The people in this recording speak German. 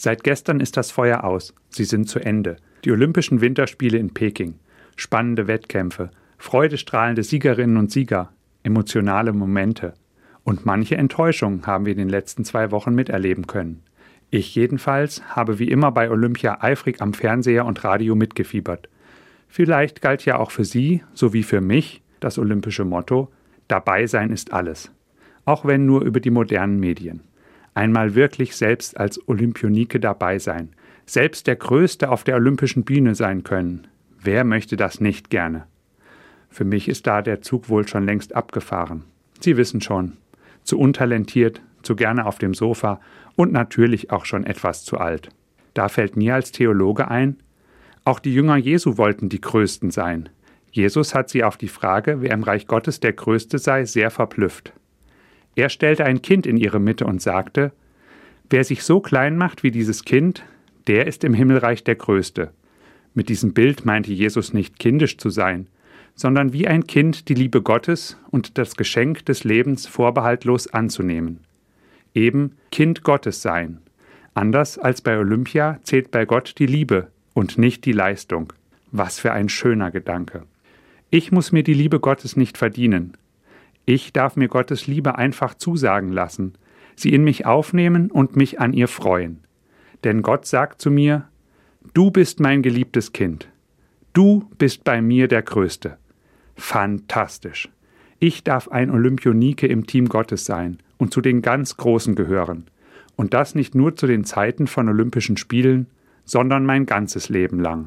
Seit gestern ist das Feuer aus. Sie sind zu Ende. Die Olympischen Winterspiele in Peking. Spannende Wettkämpfe, freudestrahlende Siegerinnen und Sieger, emotionale Momente. Und manche Enttäuschungen haben wir in den letzten zwei Wochen miterleben können. Ich jedenfalls habe wie immer bei Olympia eifrig am Fernseher und Radio mitgefiebert. Vielleicht galt ja auch für Sie, so wie für mich, das olympische Motto Dabei sein ist alles. Auch wenn nur über die modernen Medien. Einmal wirklich selbst als Olympionike dabei sein, selbst der Größte auf der olympischen Bühne sein können. Wer möchte das nicht gerne? Für mich ist da der Zug wohl schon längst abgefahren. Sie wissen schon, zu untalentiert, zu gerne auf dem Sofa und natürlich auch schon etwas zu alt. Da fällt mir als Theologe ein, auch die Jünger Jesu wollten die Größten sein. Jesus hat sie auf die Frage, wer im Reich Gottes der Größte sei, sehr verblüfft. Er stellte ein Kind in ihre Mitte und sagte, Wer sich so klein macht wie dieses Kind, der ist im Himmelreich der Größte. Mit diesem Bild meinte Jesus nicht kindisch zu sein, sondern wie ein Kind die Liebe Gottes und das Geschenk des Lebens vorbehaltlos anzunehmen. Eben Kind Gottes sein. Anders als bei Olympia zählt bei Gott die Liebe und nicht die Leistung. Was für ein schöner Gedanke. Ich muss mir die Liebe Gottes nicht verdienen. Ich darf mir Gottes Liebe einfach zusagen lassen, sie in mich aufnehmen und mich an ihr freuen. Denn Gott sagt zu mir, Du bist mein geliebtes Kind. Du bist bei mir der Größte. Fantastisch. Ich darf ein Olympionike im Team Gottes sein und zu den ganz Großen gehören. Und das nicht nur zu den Zeiten von Olympischen Spielen, sondern mein ganzes Leben lang.